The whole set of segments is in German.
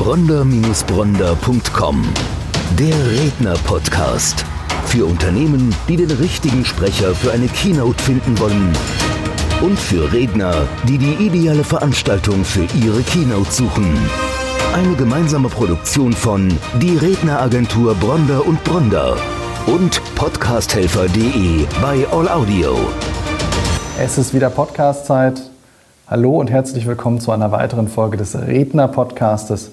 bronder-bronder.com. Der Redner-Podcast. Für Unternehmen, die den richtigen Sprecher für eine Keynote finden wollen. Und für Redner, die die ideale Veranstaltung für ihre Keynote suchen. Eine gemeinsame Produktion von Die Redneragentur Bronder und Bronder und podcasthelfer.de bei All Audio. Es ist wieder Podcast-Zeit. Hallo und herzlich willkommen zu einer weiteren Folge des Redner-Podcastes.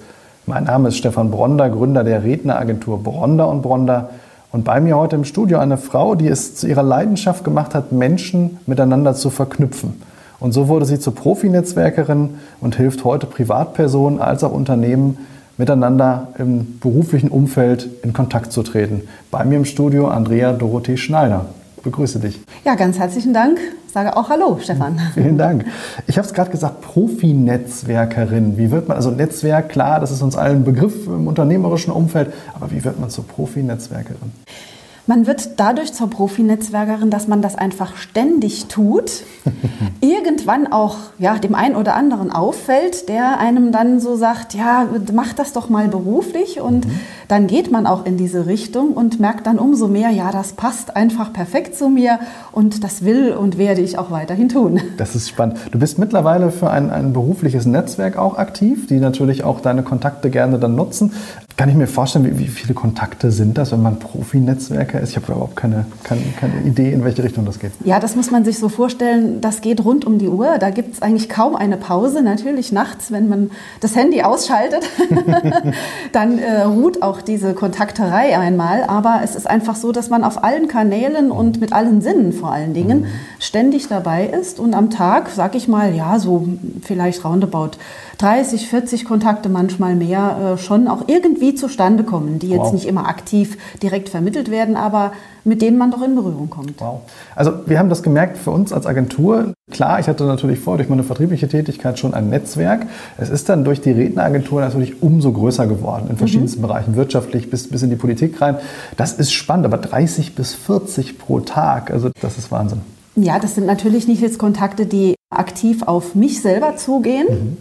Mein Name ist Stefan Bronder, Gründer der Redneragentur Bronder und Bronder. Und bei mir heute im Studio eine Frau, die es zu ihrer Leidenschaft gemacht hat, Menschen miteinander zu verknüpfen. Und so wurde sie zur Profinetzwerkerin und hilft heute Privatpersonen als auch Unternehmen, miteinander im beruflichen Umfeld in Kontakt zu treten. Bei mir im Studio Andrea Dorothee Schneider. Begrüße dich. Ja, ganz herzlichen Dank. Sage auch Hallo, Stefan. Vielen Dank. Ich habe es gerade gesagt, Profi-Netzwerkerin. Wie wird man, also Netzwerk, klar, das ist uns allen Begriff im unternehmerischen Umfeld, aber wie wird man zur Profi-Netzwerkerin? Man wird dadurch zur Profinetzwerkerin, dass man das einfach ständig tut, irgendwann auch ja, dem einen oder anderen auffällt, der einem dann so sagt, ja, mach das doch mal beruflich und mhm. dann geht man auch in diese Richtung und merkt dann umso mehr, ja, das passt einfach perfekt zu mir und das will und werde ich auch weiterhin tun. Das ist spannend. Du bist mittlerweile für ein, ein berufliches Netzwerk auch aktiv, die natürlich auch deine Kontakte gerne dann nutzen. Kann ich mir vorstellen, wie, wie viele Kontakte sind das, wenn man Profi-Netzwerker ist? Ich habe überhaupt keine, keine, keine, Idee, in welche Richtung das geht. Ja, das muss man sich so vorstellen, das geht rund um die Uhr. Da gibt es eigentlich kaum eine Pause. Natürlich nachts, wenn man das Handy ausschaltet, dann äh, ruht auch diese Kontakterei einmal. Aber es ist einfach so, dass man auf allen Kanälen und mit allen Sinnen vor allen Dingen mhm. Ständig dabei ist und am Tag, sag ich mal, ja, so vielleicht roundabout 30, 40 Kontakte, manchmal mehr, äh, schon auch irgendwie zustande kommen, die jetzt wow. nicht immer aktiv direkt vermittelt werden, aber mit denen man doch in Berührung kommt. Wow. Also wir haben das gemerkt für uns als Agentur. Klar, ich hatte natürlich vor, durch meine vertriebliche Tätigkeit schon ein Netzwerk. Es ist dann durch die Redneragentur natürlich umso größer geworden, in verschiedensten mhm. Bereichen, wirtschaftlich bis, bis in die Politik rein. Das ist spannend, aber 30 bis 40 pro Tag, also das ist Wahnsinn. Ja, das sind natürlich nicht jetzt Kontakte, die aktiv auf mich selber zugehen. Mhm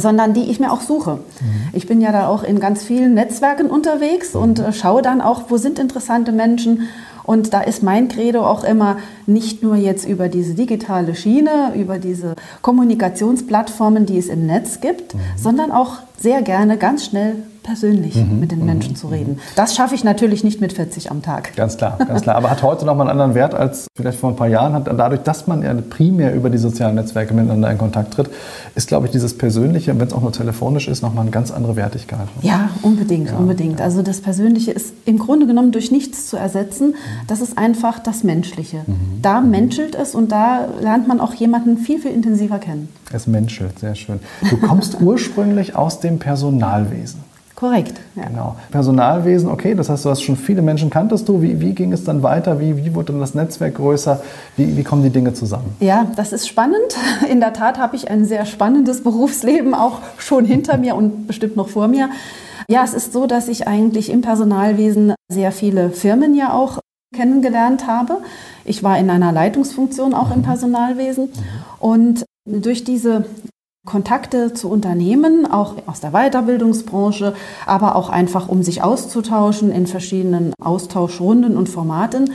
sondern die ich mir auch suche. Mhm. Ich bin ja da auch in ganz vielen Netzwerken unterwegs mhm. und äh, schaue dann auch, wo sind interessante Menschen. Und da ist mein Credo auch immer nicht nur jetzt über diese digitale Schiene, über diese Kommunikationsplattformen, die es im Netz gibt, mhm. sondern auch sehr gerne ganz schnell persönlich mhm. mit den Menschen mhm. zu reden. Das schaffe ich natürlich nicht mit 40 am Tag. Ganz klar, ganz klar. Aber hat heute noch mal einen anderen Wert als vielleicht vor ein paar Jahren. Hat dadurch, dass man ja primär über die sozialen Netzwerke miteinander in Kontakt tritt, ist, glaube ich, dieses Persönliche, wenn es auch nur telefonisch ist, nochmal eine ganz andere Wertigkeit. Ja, unbedingt, ja, unbedingt. Ja. Also das Persönliche ist im Grunde genommen durch nichts zu ersetzen. Das ist einfach das Menschliche. Mhm. Da mhm. menschelt es und da lernt man auch jemanden viel, viel intensiver kennen. Es menschelt, sehr schön. Du kommst ursprünglich aus dem Personalwesen. Korrekt. Ja. Genau. Personalwesen, okay, das heißt, du hast schon viele Menschen kanntest du. Wie, wie ging es dann weiter? Wie, wie wurde dann das Netzwerk größer? Wie, wie kommen die Dinge zusammen? Ja, das ist spannend. In der Tat habe ich ein sehr spannendes Berufsleben auch schon hinter mir und bestimmt noch vor mir. Ja, es ist so, dass ich eigentlich im Personalwesen sehr viele Firmen ja auch kennengelernt habe. Ich war in einer Leitungsfunktion auch im mhm. Personalwesen und durch diese Kontakte zu Unternehmen, auch aus der Weiterbildungsbranche, aber auch einfach, um sich auszutauschen in verschiedenen Austauschrunden und Formaten,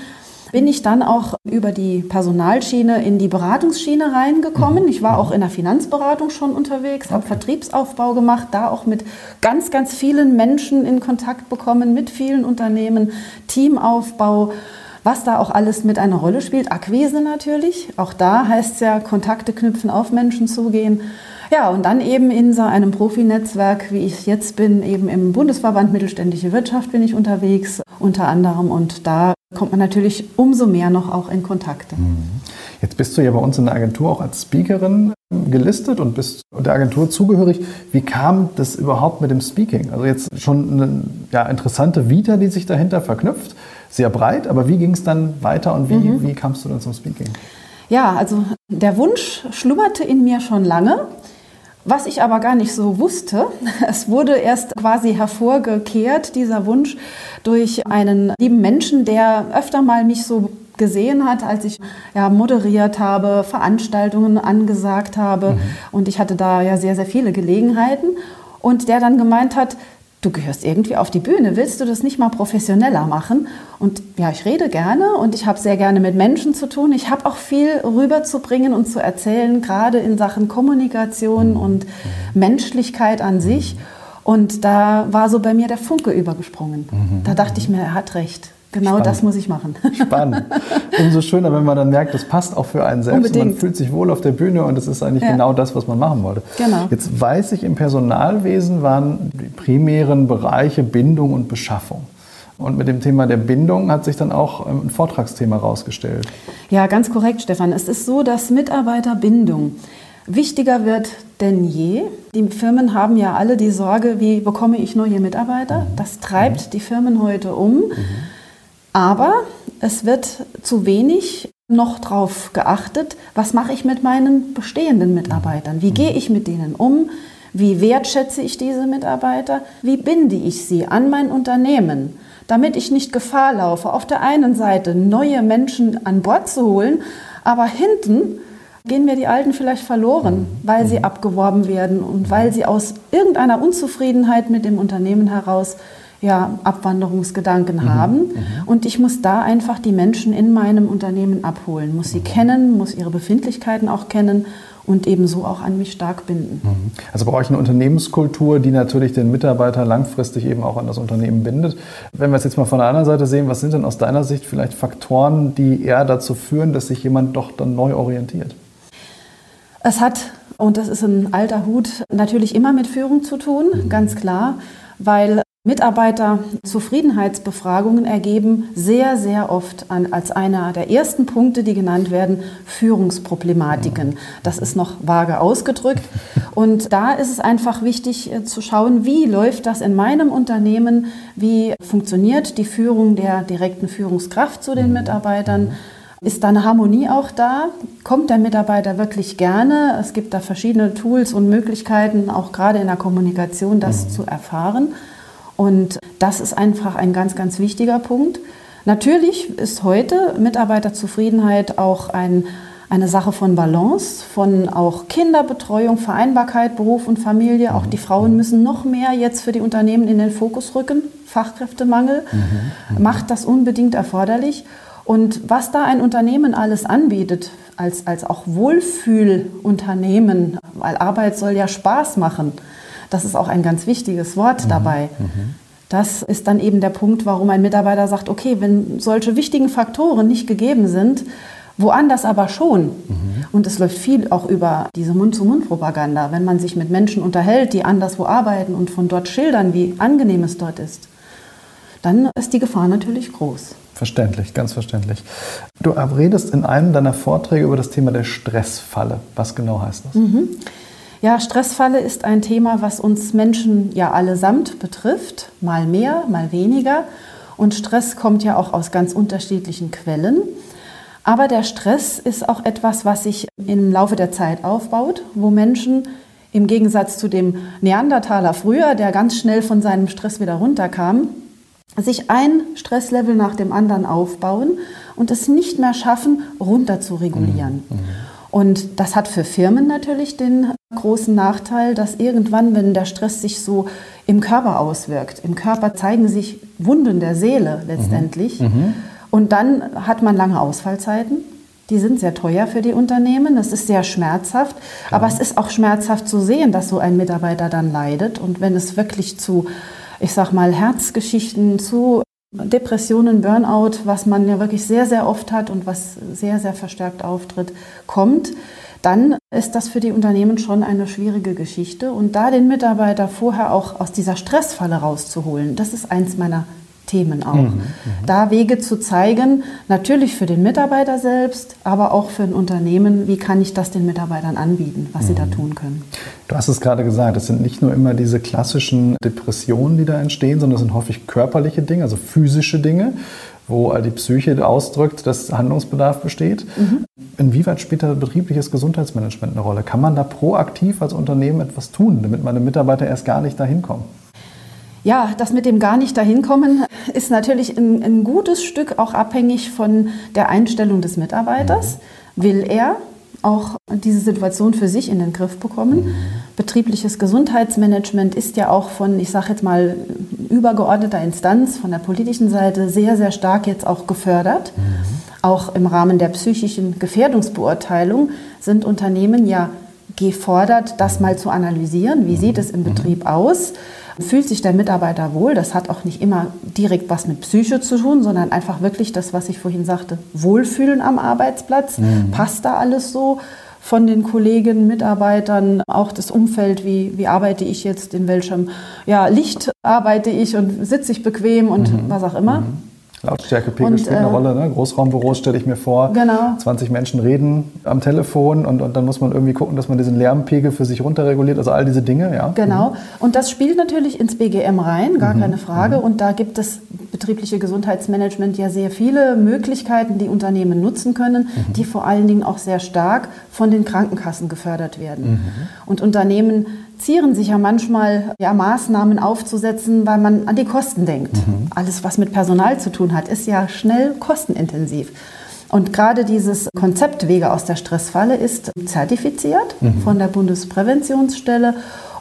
bin ich dann auch über die Personalschiene in die Beratungsschiene reingekommen. Mhm. Ich war auch in der Finanzberatung schon unterwegs, habe Vertriebsaufbau gemacht, da auch mit ganz, ganz vielen Menschen in Kontakt bekommen, mit vielen Unternehmen, Teamaufbau was da auch alles mit einer Rolle spielt. Akquise natürlich. Auch da heißt es ja, Kontakte knüpfen, auf Menschen zugehen. Ja, und dann eben in so einem Profinetzwerk, wie ich jetzt bin, eben im Bundesverband Mittelständische Wirtschaft bin ich unterwegs, unter anderem. Und da kommt man natürlich umso mehr noch auch in Kontakte. Mhm. Jetzt bist du ja bei uns in der Agentur auch als Speakerin gelistet und bist der Agentur zugehörig. Wie kam das überhaupt mit dem Speaking? Also jetzt schon eine ja, interessante Vita, die sich dahinter verknüpft, sehr breit, aber wie ging es dann weiter und wie, mhm. wie kamst du dann zum Speaking? Ja, also der Wunsch schlummerte in mir schon lange. Was ich aber gar nicht so wusste, es wurde erst quasi hervorgekehrt, dieser Wunsch, durch einen lieben Menschen, der öfter mal mich so gesehen hat, als ich ja, moderiert habe, Veranstaltungen angesagt habe. Mhm. Und ich hatte da ja sehr, sehr viele Gelegenheiten. und der dann gemeint hat, du gehörst irgendwie auf die Bühne, willst du das nicht mal professioneller machen? Und ja, ich rede gerne und ich habe sehr gerne mit Menschen zu tun. Ich habe auch viel rüberzubringen und zu erzählen, gerade in Sachen Kommunikation mhm. und Menschlichkeit an sich. Und da war so bei mir der Funke übergesprungen. Mhm. Da dachte ich mir, er hat recht. Genau Spannend. das muss ich machen. Spannend. Umso schöner, wenn man dann merkt, das passt auch für einen selbst. Unbedingt. Man fühlt sich wohl auf der Bühne und es ist eigentlich ja. genau das, was man machen wollte. Genau. Jetzt weiß ich, im Personalwesen waren die primären Bereiche Bindung und Beschaffung. Und mit dem Thema der Bindung hat sich dann auch ein Vortragsthema herausgestellt. Ja, ganz korrekt, Stefan. Es ist so, dass Mitarbeiterbindung wichtiger wird denn je. Die Firmen haben ja alle die Sorge, wie bekomme ich neue Mitarbeiter? Mhm. Das treibt mhm. die Firmen heute um. Mhm. Aber es wird zu wenig noch darauf geachtet, was mache ich mit meinen bestehenden Mitarbeitern? Wie gehe ich mit denen um? Wie wertschätze ich diese Mitarbeiter? Wie binde ich sie an mein Unternehmen? Damit ich nicht Gefahr laufe, auf der einen Seite neue Menschen an Bord zu holen, aber hinten gehen mir die Alten vielleicht verloren, weil sie abgeworben werden und weil sie aus irgendeiner Unzufriedenheit mit dem Unternehmen heraus ja, Abwanderungsgedanken mhm. haben. Mhm. Und ich muss da einfach die Menschen in meinem Unternehmen abholen, muss sie mhm. kennen, muss ihre Befindlichkeiten auch kennen und ebenso auch an mich stark binden. Mhm. Also brauche ich eine Unternehmenskultur, die natürlich den Mitarbeiter langfristig eben auch an das Unternehmen bindet. Wenn wir es jetzt mal von der anderen Seite sehen, was sind denn aus deiner Sicht vielleicht Faktoren, die eher dazu führen, dass sich jemand doch dann neu orientiert? Es hat, und das ist ein alter Hut, natürlich immer mit Führung zu tun, mhm. ganz klar, weil Mitarbeiterzufriedenheitsbefragungen ergeben sehr, sehr oft an, als einer der ersten Punkte, die genannt werden, Führungsproblematiken. Das ist noch vage ausgedrückt. Und da ist es einfach wichtig äh, zu schauen, wie läuft das in meinem Unternehmen, wie funktioniert die Führung der direkten Führungskraft zu den Mitarbeitern. Ist da eine Harmonie auch da? Kommt der Mitarbeiter wirklich gerne? Es gibt da verschiedene Tools und Möglichkeiten, auch gerade in der Kommunikation, das mhm. zu erfahren. Und das ist einfach ein ganz, ganz wichtiger Punkt. Natürlich ist heute Mitarbeiterzufriedenheit auch ein, eine Sache von Balance, von auch Kinderbetreuung, Vereinbarkeit, Beruf und Familie. Auch die Frauen müssen noch mehr jetzt für die Unternehmen in den Fokus rücken. Fachkräftemangel mhm. mhm. macht das unbedingt erforderlich. Und was da ein Unternehmen alles anbietet, als, als auch Wohlfühlunternehmen, weil Arbeit soll ja Spaß machen, das ist auch ein ganz wichtiges Wort mhm. dabei. Mhm. Das ist dann eben der Punkt, warum ein Mitarbeiter sagt, okay, wenn solche wichtigen Faktoren nicht gegeben sind, woanders aber schon. Mhm. Und es läuft viel auch über diese Mund-zu-Mund-Propaganda, wenn man sich mit Menschen unterhält, die anderswo arbeiten und von dort schildern, wie angenehm es dort ist, dann ist die Gefahr natürlich groß. Verständlich, ganz verständlich. Du redest in einem deiner Vorträge über das Thema der Stressfalle. Was genau heißt das? Mhm. Ja, Stressfalle ist ein Thema, was uns Menschen ja allesamt betrifft, mal mehr, mal weniger. Und Stress kommt ja auch aus ganz unterschiedlichen Quellen. Aber der Stress ist auch etwas, was sich im Laufe der Zeit aufbaut, wo Menschen im Gegensatz zu dem Neandertaler früher, der ganz schnell von seinem Stress wieder runterkam, sich ein Stresslevel nach dem anderen aufbauen und es nicht mehr schaffen, runter zu regulieren. Mhm. Mhm. Und das hat für Firmen natürlich den großen Nachteil, dass irgendwann, wenn der Stress sich so im Körper auswirkt, im Körper zeigen sich Wunden der Seele letztendlich. Mhm. Mhm. Und dann hat man lange Ausfallzeiten. Die sind sehr teuer für die Unternehmen. Das ist sehr schmerzhaft. Ja. Aber es ist auch schmerzhaft zu sehen, dass so ein Mitarbeiter dann leidet. Und wenn es wirklich zu, ich sag mal, Herzgeschichten, zu Depressionen, Burnout, was man ja wirklich sehr, sehr oft hat und was sehr, sehr verstärkt auftritt, kommt, dann ist das für die Unternehmen schon eine schwierige Geschichte. Und da den Mitarbeiter vorher auch aus dieser Stressfalle rauszuholen, das ist eins meiner Themen auch. Mhm, mhm, da Wege zu zeigen, natürlich für den Mitarbeiter selbst, aber auch für ein Unternehmen, wie kann ich das den Mitarbeitern anbieten, was mhm. sie da mhm. tun können. Du hast es gerade gesagt, es sind nicht nur immer diese klassischen Depressionen, die da entstehen, sondern es sind häufig körperliche Dinge, also physische Dinge, wo die Psyche ausdrückt, dass Handlungsbedarf besteht. Mhm. Inwieweit spielt da betriebliches Gesundheitsmanagement eine Rolle? Kann man da proaktiv als Unternehmen etwas tun, damit meine Mitarbeiter erst gar nicht dahin kommen? Ja, das mit dem gar nicht dahin kommen ist natürlich ein, ein gutes Stück auch abhängig von der Einstellung des Mitarbeiters. Mhm. Will er auch diese Situation für sich in den Griff bekommen? Mhm. betriebliches Gesundheitsmanagement ist ja auch von, ich sage jetzt mal, übergeordneter Instanz, von der politischen Seite sehr, sehr stark jetzt auch gefördert. Mhm. Auch im Rahmen der psychischen Gefährdungsbeurteilung sind Unternehmen ja gefordert, das mal zu analysieren. Wie sieht es im. Betrieb aus? Fühlt sich der Mitarbeiter wohl? Das hat auch nicht immer direkt was mit Psyche zu tun, sondern einfach wirklich das, was ich vorhin sagte, Wohlfühlen am Arbeitsplatz. Mhm. Passt da alles so? von den Kollegen, Mitarbeitern, auch das Umfeld, wie, wie arbeite ich jetzt, in welchem ja, Licht arbeite ich und sitze ich bequem und mhm. was auch immer. Mhm. Lautstärkepegel spielt eine äh, Rolle. Ne? Großraumbüros stelle ich mir vor. Genau. 20 Menschen reden am Telefon und, und dann muss man irgendwie gucken, dass man diesen Lärmpegel für sich runterreguliert. Also all diese Dinge, ja. Genau. Mhm. Und das spielt natürlich ins BGM rein, gar mhm. keine Frage. Mhm. Und da gibt es betriebliche Gesundheitsmanagement ja sehr viele Möglichkeiten, die Unternehmen nutzen können, mhm. die vor allen Dingen auch sehr stark von den Krankenkassen gefördert werden. Mhm. Und Unternehmen zieren sich ja manchmal ja, Maßnahmen aufzusetzen, weil man an die Kosten denkt. Mhm. Alles, was mit Personal zu tun hat, ist ja schnell kostenintensiv. Und gerade dieses Konzept Wege aus der Stressfalle ist zertifiziert mhm. von der Bundespräventionsstelle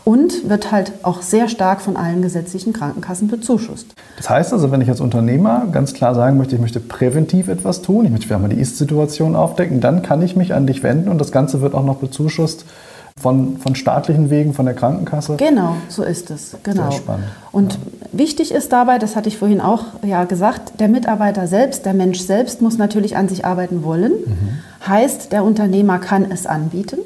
und wird halt auch sehr stark von allen gesetzlichen Krankenkassen bezuschusst. Das heißt also, wenn ich als Unternehmer ganz klar sagen möchte, ich möchte präventiv etwas tun, ich möchte vielleicht mal die Ist-Situation aufdecken, dann kann ich mich an dich wenden und das Ganze wird auch noch bezuschusst von, von staatlichen Wegen, von der Krankenkasse. Genau, so ist es. Genau. Sehr spannend. Und ja. wichtig ist dabei, das hatte ich vorhin auch ja, gesagt, der Mitarbeiter selbst, der Mensch selbst muss natürlich an sich arbeiten wollen. Mhm. Heißt, der Unternehmer kann es anbieten.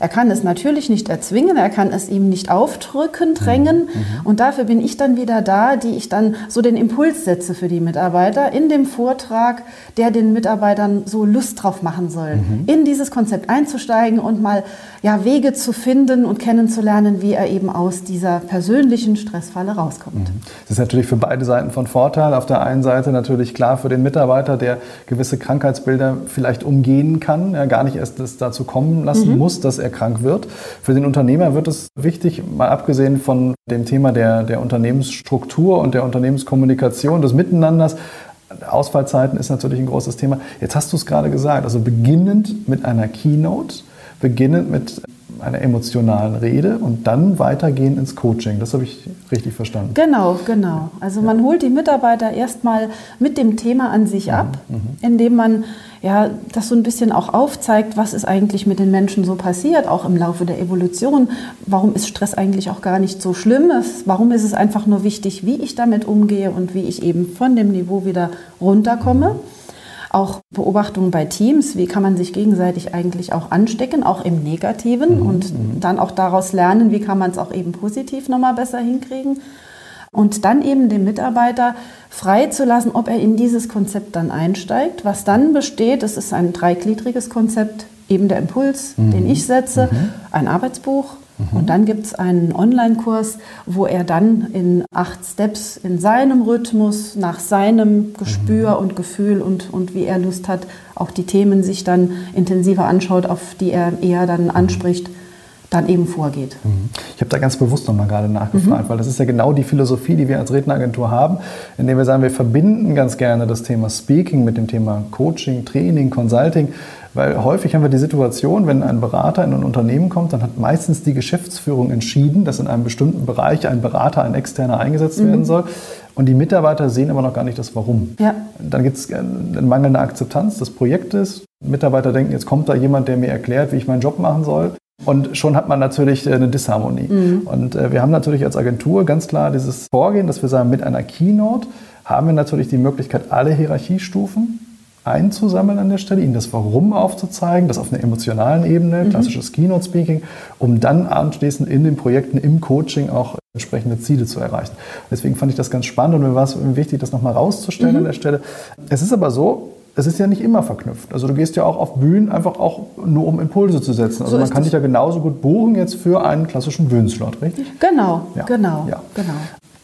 Er kann es natürlich nicht erzwingen, er kann es ihm nicht aufdrücken, drängen. Mhm. mhm. Und dafür bin ich dann wieder da, die ich dann so den Impuls setze für die Mitarbeiter in dem Vortrag, der den Mitarbeitern so Lust drauf machen soll, mhm. in dieses Konzept einzusteigen und mal ja, Wege zu finden und kennenzulernen, wie er eben aus dieser persönlichen Stressfalle rauskommt. Mhm. Das ist natürlich für beide Seiten von Vorteil. Auf der einen Seite natürlich klar für den Mitarbeiter, der gewisse Krankheitsbilder vielleicht umgehen kann, ja, gar nicht erst das dazu kommen lassen mhm. muss, dass er krank wird. Für den Unternehmer wird es wichtig, mal abgesehen von dem Thema der, der Unternehmensstruktur und der Unternehmenskommunikation, des Miteinanders, Ausfallzeiten ist natürlich ein großes Thema. Jetzt hast du es gerade gesagt, also beginnend mit einer Keynote, beginnend mit einer emotionalen Rede und dann weitergehen ins Coaching. Das habe ich richtig verstanden. Genau, genau. Also man holt die Mitarbeiter erstmal mit dem Thema an sich mhm, ab, mhm. indem man ja, das so ein bisschen auch aufzeigt, was ist eigentlich mit den Menschen so passiert, auch im Laufe der Evolution. Warum ist Stress eigentlich auch gar nicht so schlimm? Warum ist es einfach nur wichtig, wie ich damit umgehe und wie ich eben von dem Niveau wieder runterkomme? Mhm. Auch Beobachtungen bei Teams, wie kann man sich gegenseitig eigentlich auch anstecken, auch im Negativen mhm. und mhm. dann auch daraus lernen, wie kann man es auch eben positiv nochmal besser hinkriegen. Und dann eben den Mitarbeiter frei zu lassen, ob er in dieses Konzept dann einsteigt. Was dann besteht, das ist ein dreigliedriges Konzept, eben der Impuls, mhm. den ich setze, mhm. ein Arbeitsbuch, und dann gibt es einen Online-Kurs, wo er dann in acht Steps in seinem Rhythmus, nach seinem Gespür mhm. und Gefühl und, und wie er Lust hat, auch die Themen sich dann intensiver anschaut, auf die er eher dann mhm. anspricht, dann eben vorgeht. Mhm. Ich habe da ganz bewusst nochmal gerade nachgefragt, mhm. weil das ist ja genau die Philosophie, die wir als Redneragentur haben, indem wir sagen, wir verbinden ganz gerne das Thema Speaking mit dem Thema Coaching, Training, Consulting. Weil häufig haben wir die Situation, wenn ein Berater in ein Unternehmen kommt, dann hat meistens die Geschäftsführung entschieden, dass in einem bestimmten Bereich ein Berater, ein externer eingesetzt mhm. werden soll. Und die Mitarbeiter sehen aber noch gar nicht das Warum. Ja. Dann gibt es eine mangelnde Akzeptanz des Projektes. Mitarbeiter denken, jetzt kommt da jemand, der mir erklärt, wie ich meinen Job machen soll. Und schon hat man natürlich äh, eine Disharmonie. Mhm. Und äh, wir haben natürlich als Agentur ganz klar dieses Vorgehen, dass wir sagen, mit einer Keynote haben wir natürlich die Möglichkeit, alle Hierarchiestufen einzusammeln an der Stelle, ihnen das Warum aufzuzeigen, das auf einer emotionalen Ebene, mhm. klassisches Keynote-Speaking, um dann anschließend in den Projekten, im Coaching auch entsprechende Ziele zu erreichen. Deswegen fand ich das ganz spannend und mir war es wichtig, das nochmal rauszustellen mhm. an der Stelle. Es ist aber so, es ist ja nicht immer verknüpft. Also du gehst ja auch auf Bühnen einfach auch nur um Impulse zu setzen. Also so man kann dich ja genauso gut buchen jetzt für einen klassischen Bühnenslot, richtig? Genau, ja. genau, ja. genau.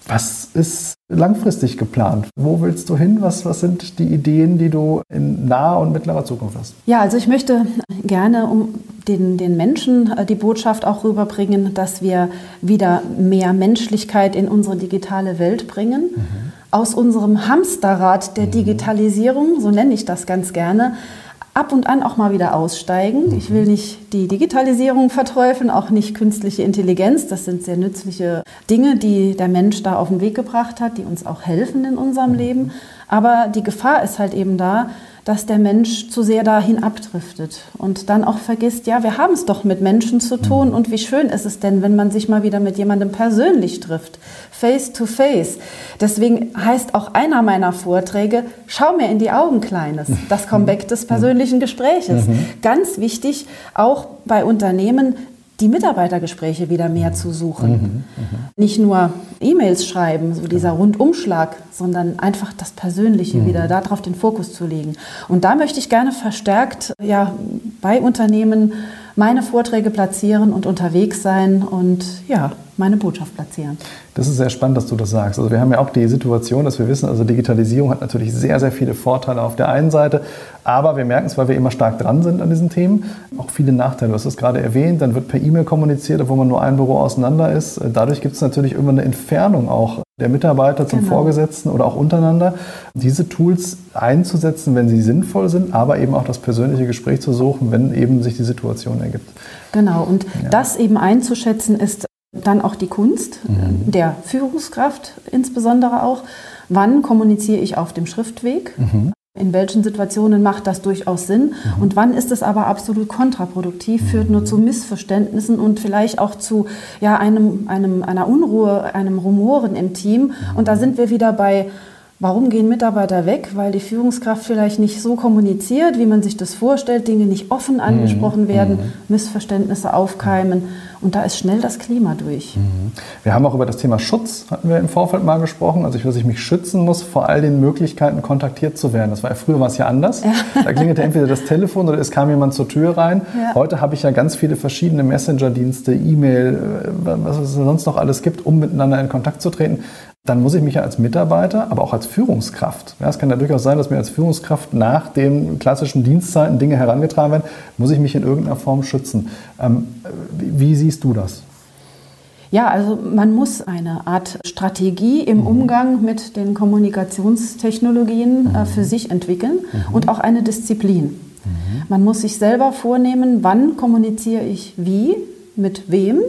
Was ist langfristig geplant? Wo willst du hin? Was, was sind die Ideen, die du in naher und mittlerer Zukunft hast? Ja, also ich möchte gerne um den, den Menschen äh, die Botschaft auch rüberbringen, dass wir wieder mehr Menschlichkeit in unsere digitale Welt bringen. Mhm. Aus unserem Hamsterrad der mhm. Digitalisierung, so nenne ich das ganz gerne, ab und an auch mal wieder aussteigen. Ich will nicht die Digitalisierung verteufeln, auch nicht künstliche Intelligenz. Das sind sehr nützliche Dinge, die der Mensch da auf den Weg gebracht hat, die uns auch helfen in unserem Leben. Aber die Gefahr ist halt eben da, dass der Mensch zu sehr dahin abdriftet und dann auch vergisst, ja, wir haben es doch mit Menschen zu tun und wie schön ist es denn, wenn man sich mal wieder mit jemandem persönlich trifft, face to face. Deswegen heißt auch einer meiner Vorträge, schau mir in die Augen, Kleines, das Comeback des persönlichen Gespräches. Mhm. Ganz wichtig, auch bei Unternehmen, die Mitarbeitergespräche wieder mehr zu suchen. Mhm, mh. Nicht nur E-Mails schreiben, so dieser Rundumschlag, sondern einfach das Persönliche mhm. wieder darauf den Fokus zu legen. Und da möchte ich gerne verstärkt ja, bei Unternehmen meine Vorträge platzieren und unterwegs sein und ja, meine Botschaft platzieren. Das ist sehr spannend, dass du das sagst. Also wir haben ja auch die Situation, dass wir wissen, also Digitalisierung hat natürlich sehr, sehr viele Vorteile auf der einen Seite, aber wir merken es, weil wir immer stark dran sind an diesen Themen, auch viele Nachteile. Du hast es gerade erwähnt, dann wird per E-Mail kommuniziert, obwohl man nur ein Büro auseinander ist. Dadurch gibt es natürlich immer eine Entfernung auch der Mitarbeiter zum genau. Vorgesetzten oder auch untereinander. Diese Tools einzusetzen, wenn sie sinnvoll sind, aber eben auch das persönliche Gespräch zu suchen, wenn eben sich die Situation ergibt. Genau, und ja. das eben einzuschätzen ist dann auch die Kunst mhm. der Führungskraft insbesondere auch. Wann kommuniziere ich auf dem Schriftweg? Mhm. In welchen Situationen macht das durchaus Sinn? Mhm. Und wann ist es aber absolut kontraproduktiv, mhm. führt nur zu Missverständnissen und vielleicht auch zu ja, einem, einem, einer Unruhe, einem Rumoren im Team. Mhm. Und da sind wir wieder bei Warum gehen Mitarbeiter weg? Weil die Führungskraft vielleicht nicht so kommuniziert, wie man sich das vorstellt, Dinge nicht offen angesprochen mhm. werden, mhm. Missverständnisse aufkeimen und da ist schnell das Klima durch. Mhm. Wir haben auch über das Thema Schutz, hatten wir im Vorfeld mal gesprochen, also dass ich mich schützen muss vor all den Möglichkeiten, kontaktiert zu werden. Das war ja früher war es ja anders. Ja. Da klingelte entweder das Telefon oder es kam jemand zur Tür rein. Ja. Heute habe ich ja ganz viele verschiedene Messenger-Dienste, E-Mail, äh, was es sonst noch alles gibt, um miteinander in Kontakt zu treten dann muss ich mich ja als Mitarbeiter, aber auch als Führungskraft, ja, es kann ja durchaus sein, dass mir als Führungskraft nach den klassischen Dienstzeiten Dinge herangetragen werden, muss ich mich in irgendeiner Form schützen. Ähm, wie, siehst du das? Ja, also man muss eine Art Strategie im mhm. Umgang mit den Kommunikationstechnologien äh, mhm. für sich entwickeln mhm. und auch eine Disziplin. Mhm. Man muss sich selber vornehmen, wann kommuniziere ich wie, mit wem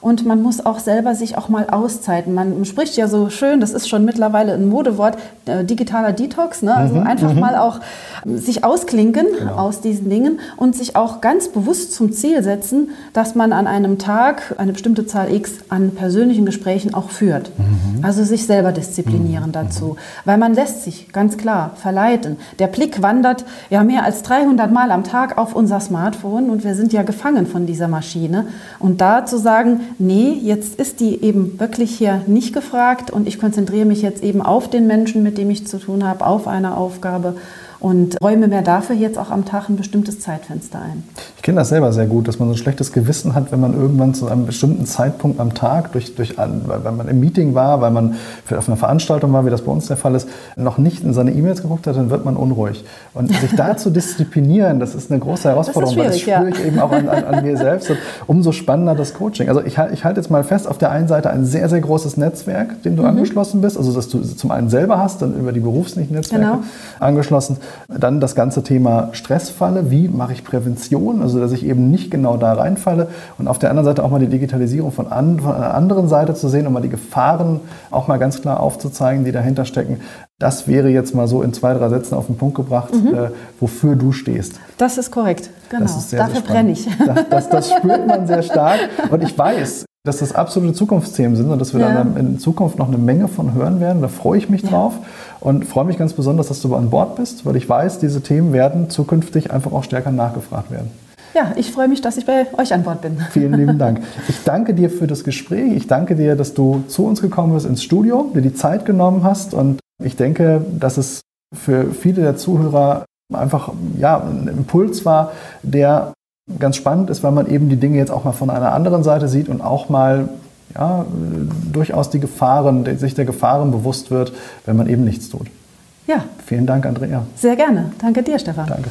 und man muss auch selber sich auch mal auszeiten. Man spricht ja so schön, das ist schon mittlerweile ein Modewort, äh, digitaler Detox. Ne? Also mhm, einfach mhm. mal auch sich ausklinken genau. aus diesen Dingen und sich auch ganz bewusst zum Ziel setzen, dass man an einem Tag eine bestimmte Zahl X an persönlichen Gesprächen auch führt. Mhm. Also sich selber disziplinieren mhm. dazu. Weil man lässt sich ganz klar verleiten. Der Blick wandert ja mehr als 300 Mal am Tag auf unser Smartphone und wir sind ja gefangen von dieser Maschine. Und da zu sagen, nee, jetzt ist die eben wirklich hier nicht gefragt und ich konzentriere mich jetzt eben auf den Menschen, mit dem ich zu tun habe, auf eine Aufgabe und räume mir dafür jetzt auch am Tag ein bestimmtes Zeitfenster ein. Ich kenne das selber sehr gut, dass man so ein schlechtes Gewissen hat, wenn man irgendwann zu einem bestimmten Zeitpunkt am Tag, durch, durch, weil man im Meeting war, weil man auf einer Veranstaltung war, wie das bei uns der Fall ist, noch nicht in seine E-Mails geguckt hat, dann wird man unruhig. Und sich da zu disziplinieren, das ist eine große Herausforderung, das weil das spüre ich ja. eben auch an, an, an, mir selbst. Und umso spannender das Coaching. Also ich, ich halte jetzt mal fest, auf der einen Seite ein sehr, sehr großes Netzwerk, dem du mhm. angeschlossen bist, also dass du zum einen selber hast, dann über die beruflichen Netzwerke genau. angeschlossen dann das ganze Thema Stressfalle. Wie mache ich Prävention? Also, dass ich eben nicht genau da reinfalle. Und auf der anderen Seite auch mal die Digitalisierung von, an, von einer anderen Seite zu sehen, um mal die Gefahren auch mal ganz klar aufzuzeigen, die dahinter stecken. Das wäre jetzt mal so in zwei, drei Sätzen auf den Punkt gebracht, mhm. äh, wofür du stehst. Das ist korrekt, genau. Ist sehr, Dafür brenne ich. Das, das, das, spürt man sehr stark. Und ich weiß, dass das absolute Zukunftsthemen sind und dass wir ja. dann in Zukunft noch eine Menge von hören werden. Da freue ich mich ja. drauf und freue mich ganz besonders, dass du an Bord bist, weil ich weiß, diese Themen werden zukünftig einfach auch stärker nachgefragt werden. Ja, ich freue mich, dass ich bei euch an Bord bin. Vielen lieben Dank. Ich danke dir für das Gespräch. Ich danke dir, dass du zu uns gekommen bist ins Studio, dir die Zeit genommen hast. Und ich denke, dass es für viele der Zuhörer einfach ja, ein Impuls war, der ganz spannend ist, weil man eben die Dinge jetzt auch mal von einer anderen Seite sieht und auch mal ja, durchaus die Gefahren, sich der Gefahren bewusst wird, wenn man eben nichts tut. Ja. Vielen Dank, Andrea. Sehr gerne. Danke dir, Stefan. Danke.